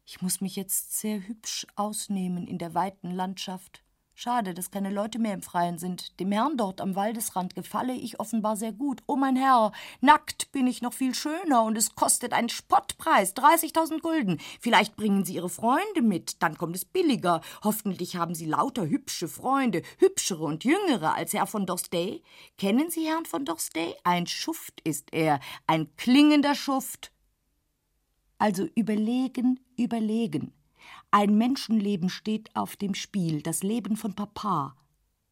Ich muss mich jetzt sehr hübsch ausnehmen in der weiten Landschaft. Schade, dass keine Leute mehr im Freien sind. Dem Herrn dort am Waldesrand gefalle ich offenbar sehr gut. Oh mein Herr, nackt bin ich noch viel schöner und es kostet einen Spottpreis, 30.000 Gulden. Vielleicht bringen Sie Ihre Freunde mit, dann kommt es billiger. Hoffentlich haben Sie lauter hübsche Freunde, hübschere und jüngere als Herr von Dorstey. Kennen Sie Herrn von Dorstey? Ein Schuft ist er, ein klingender Schuft. Also überlegen, überlegen. Ein Menschenleben steht auf dem Spiel, das Leben von Papa.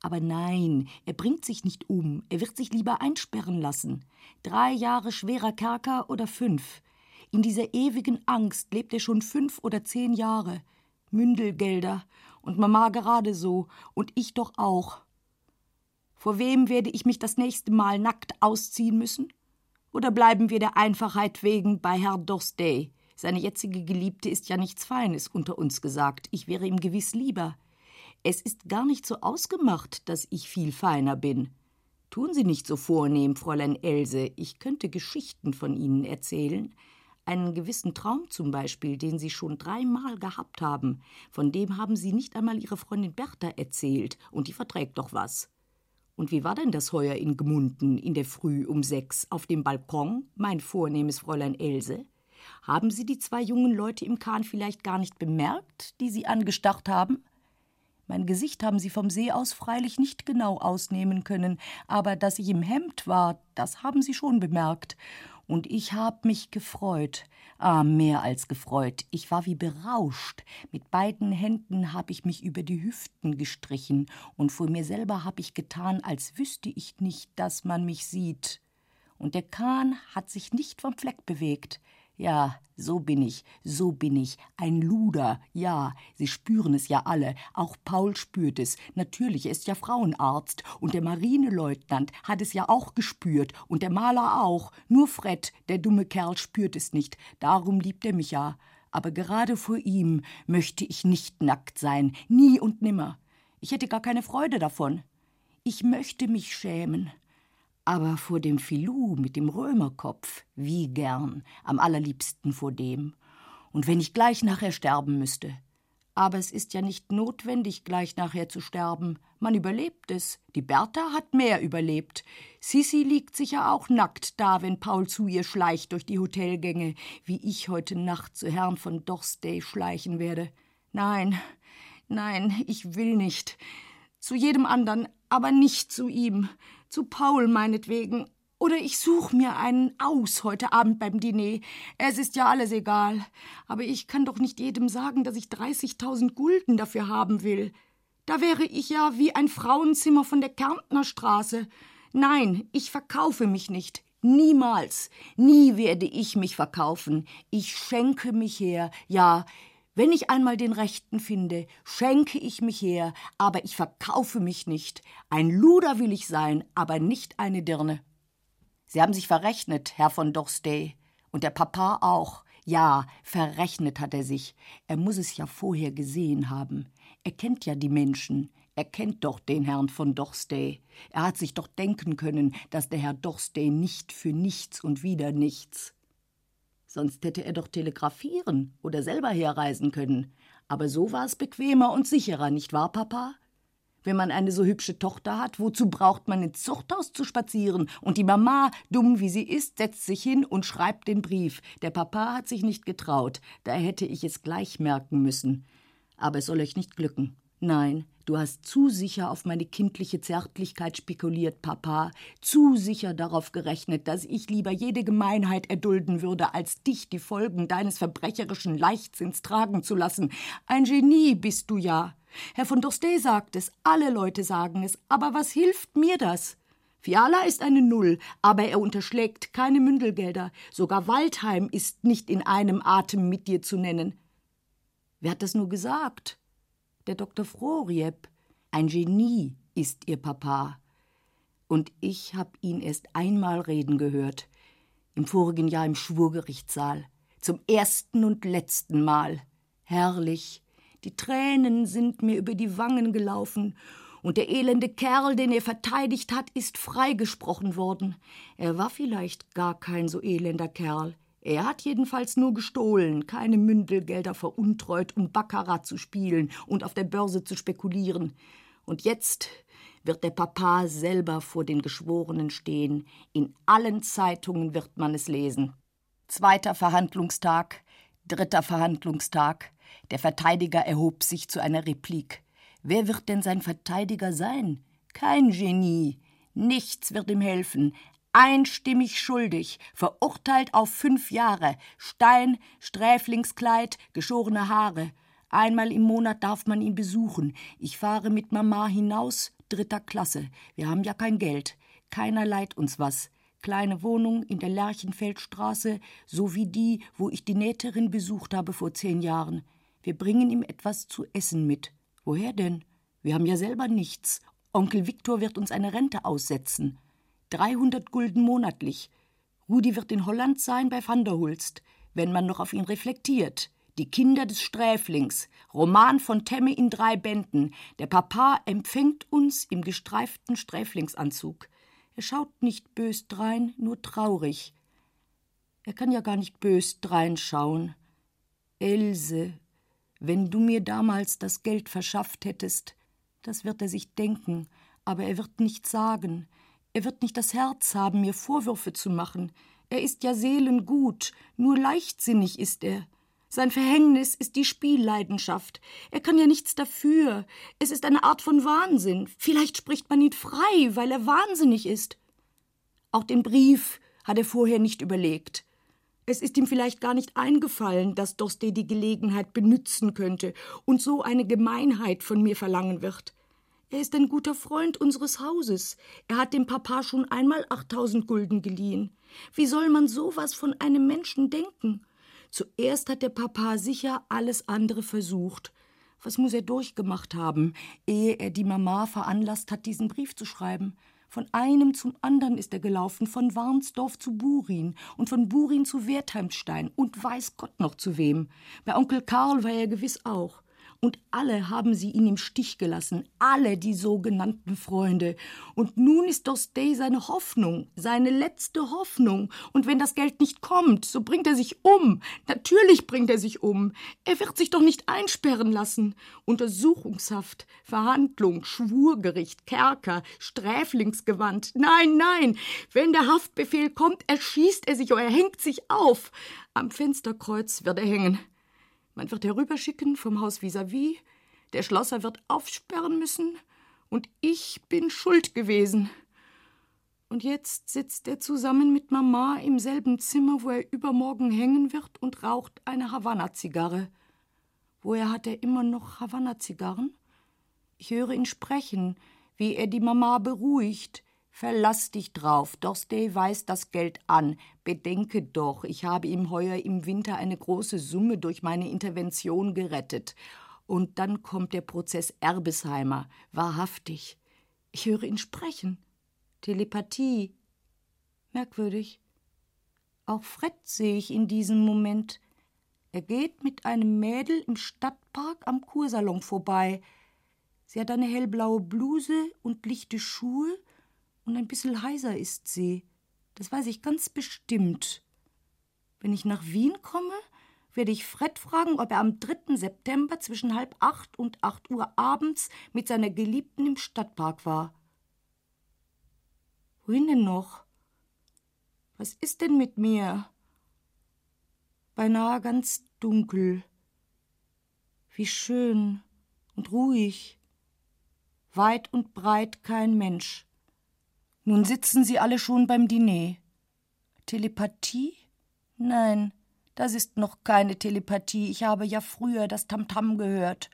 Aber nein, er bringt sich nicht um, er wird sich lieber einsperren lassen. Drei Jahre schwerer Kerker oder fünf. In dieser ewigen Angst lebt er schon fünf oder zehn Jahre. Mündelgelder und Mama gerade so und ich doch auch. Vor wem werde ich mich das nächste Mal nackt ausziehen müssen? Oder bleiben wir der Einfachheit wegen bei Herr Dorstey? Seine jetzige Geliebte ist ja nichts Feines, unter uns gesagt. Ich wäre ihm gewiss lieber. Es ist gar nicht so ausgemacht, dass ich viel feiner bin. Tun Sie nicht so vornehm, Fräulein Else. Ich könnte Geschichten von Ihnen erzählen. Einen gewissen Traum zum Beispiel, den Sie schon dreimal gehabt haben. Von dem haben Sie nicht einmal Ihre Freundin Bertha erzählt, und die verträgt doch was. Und wie war denn das heuer in Gmunden in der Früh um sechs auf dem Balkon, mein vornehmes Fräulein Else? Haben Sie die zwei jungen Leute im Kahn vielleicht gar nicht bemerkt, die Sie angestarrt haben? Mein Gesicht haben Sie vom See aus freilich nicht genau ausnehmen können, aber dass ich im Hemd war, das haben Sie schon bemerkt. Und ich hab mich gefreut, ah, mehr als gefreut. Ich war wie berauscht. Mit beiden Händen hab ich mich über die Hüften gestrichen, und vor mir selber hab ich getan, als wüsste ich nicht, dass man mich sieht. Und der Kahn hat sich nicht vom Fleck bewegt. Ja, so bin ich, so bin ich, ein Luder, ja, Sie spüren es ja alle, auch Paul spürt es, natürlich, er ist ja Frauenarzt, und der Marineleutnant hat es ja auch gespürt, und der Maler auch, nur Fred, der dumme Kerl, spürt es nicht, darum liebt er mich ja, aber gerade vor ihm möchte ich nicht nackt sein, nie und nimmer, ich hätte gar keine Freude davon, ich möchte mich schämen, aber vor dem Filou mit dem Römerkopf, wie gern, am allerliebsten vor dem. Und wenn ich gleich nachher sterben müsste. Aber es ist ja nicht notwendig, gleich nachher zu sterben. Man überlebt es. Die Bertha hat mehr überlebt. Sissi liegt sicher auch nackt da, wenn Paul zu ihr schleicht durch die Hotelgänge, wie ich heute Nacht zu Herrn von Dorstey schleichen werde. Nein, nein, ich will nicht. Zu jedem andern, aber nicht zu ihm zu Paul meinetwegen. Oder ich such mir einen aus heute Abend beim Diner. Es ist ja alles egal. Aber ich kann doch nicht jedem sagen, dass ich 30.000 Gulden dafür haben will. Da wäre ich ja wie ein Frauenzimmer von der Kärntner Straße. Nein, ich verkaufe mich nicht. Niemals. Nie werde ich mich verkaufen. Ich schenke mich her. Ja, Wenn ich einmal den Rechten finde, schenke ich mich her, aber ich verkaufe mich nicht. Ein Luder will ich sein, aber nicht eine Dirne. Sie haben sich verrechnet, Herr von Dorstey. Und der Papa auch. Ja, verrechnet hat er sich. Er muss es ja vorher gesehen haben. Er kennt ja die Menschen. Er kennt doch den Herrn von Dorstey. Er hat sich doch denken können, dass der Herr Dorstey nicht für nichts und wieder nichts. Sonst hätte er doch telegrafieren oder selber herreisen können. Aber so war es bequemer und sicherer, nicht wahr, Papa? Wenn man eine so hübsche Tochter hat, wozu braucht man ins Zuchthaus zu spazieren? Und die Mama, dumm wie sie ist, setzt sich hin und schreibt den Brief. Der Papa hat sich nicht getraut, da hätte ich es gleich merken müssen. Aber es soll euch nicht glücken. Nein, Du hast zu sicher auf meine kindliche Zärtlichkeit spekuliert, Papa, zu sicher darauf gerechnet, dass ich lieber jede Gemeinheit erdulden würde, als dich die Folgen deines verbrecherischen Leichtsinns tragen zu lassen. Ein Genie bist du ja. Herr von Dorstey sagt es, alle Leute sagen es, aber was hilft mir das? Fiala ist eine Null, aber er unterschlägt keine Mündelgelder. Sogar Waldheim ist nicht in einem Atem mit dir zu nennen. Wer hat das nur gesagt? Der Dr. Froriep. Ein Genie ist ihr Papa. Und ich hab ihn erst einmal reden gehört. Im vorigen Jahr im Schwurgerichtssaal. Zum ersten und letzten Mal. Herrlich. Die Tränen sind mir über die Wangen gelaufen. Und der elende Kerl, den er verteidigt hat, ist freigesprochen worden. Er war vielleicht gar kein so elender Kerl. Er hat jedenfalls nur gestohlen, keine Mündelgelder veruntreut, um Baccarat zu spielen und auf der Börse zu spekulieren. Und jetzt wird der Papa selber vor den Geschworenen stehen. In allen Zeitungen wird man es lesen. Zweiter Verhandlungstag, dritter Verhandlungstag. Der Verteidiger erhob sich zu einer Replik. Wer wird denn sein Verteidiger sein? Kein Genie. Nichts wird ihm helfen einstimmig schuldig, verurteilt auf fünf Jahre, Stein, Sträflingskleid, geschorene Haare. Einmal im Monat darf man ihn besuchen. Ich fahre mit Mama hinaus, dritter Klasse. Wir haben ja kein Geld. Keiner leiht uns was. Kleine Wohnung in der Lerchenfeldstraße, so wie die, wo ich die Nähterin besucht habe vor zehn Jahren. Wir bringen ihm etwas zu essen mit. Woher denn? Wir haben ja selber nichts. Onkel Viktor wird uns eine Rente aussetzen. 300 Gulden monatlich. Rudi wird in Holland sein bei Van der Hulst, wenn man noch auf ihn reflektiert. Die Kinder des Sträflings, Roman von Temme in drei Bänden. Der Papa empfängt uns im gestreiften Sträflingsanzug. Er schaut nicht bös drein, nur traurig. Er kann ja gar nicht bös dreinschauen. Else, wenn du mir damals das Geld verschafft hättest, das wird er sich denken, aber er wird nicht sagen. Er wird nicht das Herz haben, mir Vorwürfe zu machen. Er ist ja seelengut, nur leichtsinnig ist er. Sein Verhängnis ist die Spielleidenschaft. Er kann ja nichts dafür. Es ist eine Art von Wahnsinn. Vielleicht spricht man ihn frei, weil er wahnsinnig ist. Auch den Brief hat er vorher nicht überlegt. Es ist ihm vielleicht gar nicht eingefallen, dass Dosté die Gelegenheit benützen könnte und so eine Gemeinheit von mir verlangen wird. Er ist ein guter Freund unseres Hauses. Er hat dem Papa schon einmal 8000 Gulden geliehen. Wie soll man sowas von einem Menschen denken? Zuerst hat der Papa sicher alles andere versucht. Was muss er durchgemacht haben, ehe er die Mama veranlasst hat, diesen Brief zu schreiben? Von einem zum anderen ist er gelaufen, von Warnsdorf zu Burin und von Burin zu Wertheimstein und weiß Gott noch zu wem. Bei Onkel Karl war er gewiss auch. Und alle haben sie ihn im Stich gelassen, alle die sogenannten Freunde. Und nun ist Dostey seine Hoffnung, seine letzte Hoffnung. Und wenn das Geld nicht kommt, so bringt er sich um. Natürlich bringt er sich um. Er wird sich doch nicht einsperren lassen. Untersuchungshaft, Verhandlung, Schwurgericht, Kerker, Sträflingsgewand. Nein, nein. Wenn der Haftbefehl kommt, erschießt er sich oder er hängt sich auf. Am Fensterkreuz wird er hängen. Man wird herüberschicken vom Haus vis-à-vis, -vis. der Schlosser wird aufsperren müssen, und ich bin schuld gewesen. Und jetzt sitzt er zusammen mit Mama im selben Zimmer, wo er übermorgen hängen wird und raucht eine Havanna-Zigarre. Woher hat er immer noch Havanna-Zigarren? Ich höre ihn sprechen, wie er die Mama beruhigt, Verlass dich drauf. Dorstey weist das Geld an. Bedenke doch, ich habe ihm heuer im Winter eine große Summe durch meine Intervention gerettet. Und dann kommt der Prozess Erbesheimer. Wahrhaftig. Ich höre ihn sprechen. Telepathie. Merkwürdig. Auch Fred sehe ich in diesem Moment. Er geht mit einem Mädel im Stadtpark am Kursalon vorbei. Sie hat eine hellblaue Bluse und lichte Schuhe und ein bisschen heiser ist sie. Das weiß ich ganz bestimmt. Wenn ich nach Wien komme, werde ich Fred fragen, ob er am 3. September zwischen halb acht und acht Uhr abends mit seiner Geliebten im Stadtpark war. Wohin denn noch? Was ist denn mit mir? Beinahe ganz dunkel. Wie schön und ruhig. Weit und breit kein Mensch. Nun sitzen sie alle schon beim Diner. Telepathie? Nein, das ist noch keine Telepathie. Ich habe ja früher das Tamtam gehört.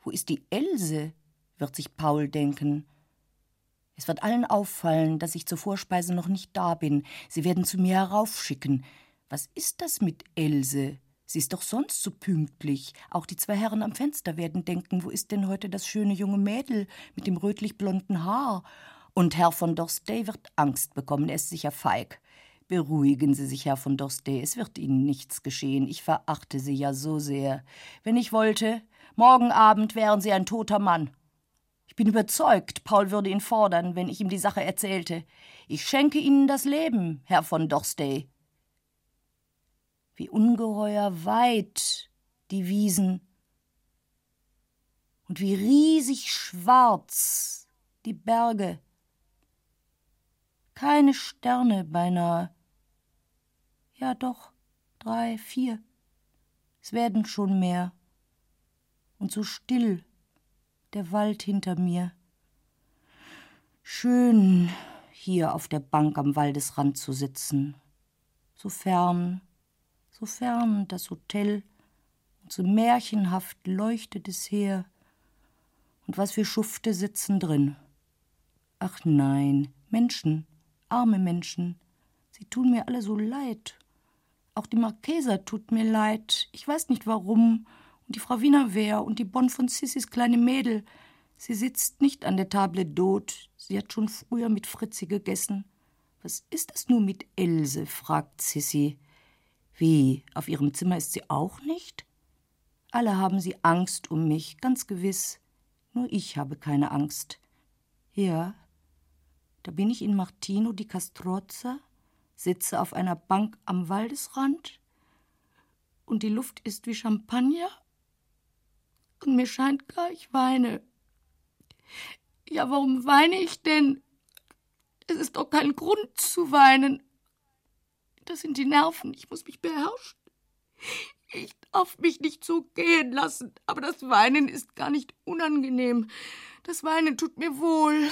Wo ist die Else? wird sich Paul denken. Es wird allen auffallen, dass ich zur Vorspeise noch nicht da bin. Sie werden zu mir heraufschicken. Was ist das mit Else? Sie ist doch sonst so pünktlich. Auch die zwei Herren am Fenster werden denken, wo ist denn heute das schöne junge Mädel mit dem rötlich blonden Haar? Und Herr von Dorstey wird Angst bekommen, er ist sicher feig. Beruhigen Sie sich, Herr von Dorstey, es wird Ihnen nichts geschehen. Ich verachte Sie ja so sehr. Wenn ich wollte, morgen Abend wären Sie ein toter Mann. Ich bin überzeugt, Paul würde ihn fordern, wenn ich ihm die Sache erzählte. Ich schenke Ihnen das Leben, Herr von Dorstey. Wie ungeheuer weit die Wiesen und wie riesig schwarz die Berge keine Sterne beinahe. Ja doch, drei, vier. Es werden schon mehr. Und so still der Wald hinter mir. Schön, hier auf der Bank am Waldesrand zu sitzen. So fern, so fern das Hotel, und so märchenhaft leuchtet es her. Und was für Schufte sitzen drin. Ach nein, Menschen, arme Menschen. Sie tun mir alle so leid. Auch die Marquesa tut mir leid. Ich weiß nicht warum. Und die Frau Wienerwehr und die Bonne von Sissis kleine Mädel. Sie sitzt nicht an der Table d'Hôte. Sie hat schon früher mit Fritzi gegessen. Was ist das nur mit Else? fragt Sissi. Wie, auf ihrem Zimmer ist sie auch nicht? Alle haben sie Angst um mich, ganz gewiss. Nur ich habe keine Angst. Ja, da bin ich in Martino di Castrozza, sitze auf einer Bank am Waldesrand und die Luft ist wie Champagner und mir scheint gar, ich weine. Ja, warum weine ich denn? Es ist doch kein Grund zu weinen. Das sind die Nerven, ich muss mich beherrschen. Ich darf mich nicht so gehen lassen, aber das Weinen ist gar nicht unangenehm. Das Weinen tut mir wohl.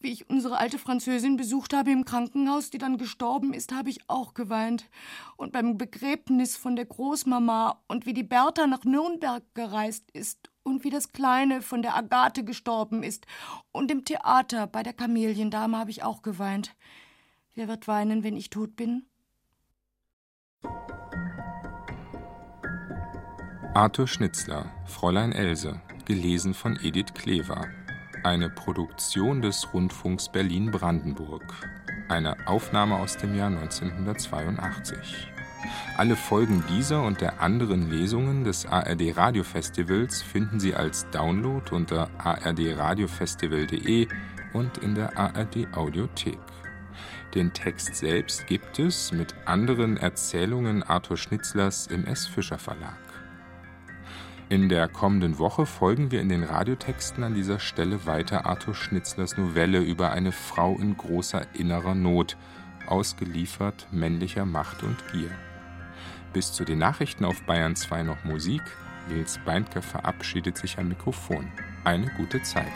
Wie ich unsere alte Französin besucht habe im Krankenhaus, die dann gestorben ist, habe ich auch geweint. Und beim Begräbnis von der Großmama und wie die Bertha nach Nürnberg gereist ist und wie das Kleine von der Agathe gestorben ist. Und im Theater bei der Kameliendame habe ich auch geweint. Wer wird weinen, wenn ich tot bin? Arthur Schnitzler, Fräulein Else, gelesen von Edith Klever. Eine Produktion des Rundfunks Berlin-Brandenburg. Eine Aufnahme aus dem Jahr 1982. Alle Folgen dieser und der anderen Lesungen des ARD Radiofestivals finden Sie als Download unter ardradiofestival.de und in der ARD Audiothek. Den Text selbst gibt es mit anderen Erzählungen Arthur Schnitzlers im S. Fischer Verlag. In der kommenden Woche folgen wir in den Radiotexten an dieser Stelle weiter Arthur Schnitzlers Novelle über eine Frau in großer innerer Not, ausgeliefert männlicher Macht und Gier. Bis zu den Nachrichten auf Bayern 2 noch Musik. Nils Beindke verabschiedet sich am Mikrofon. Eine gute Zeit.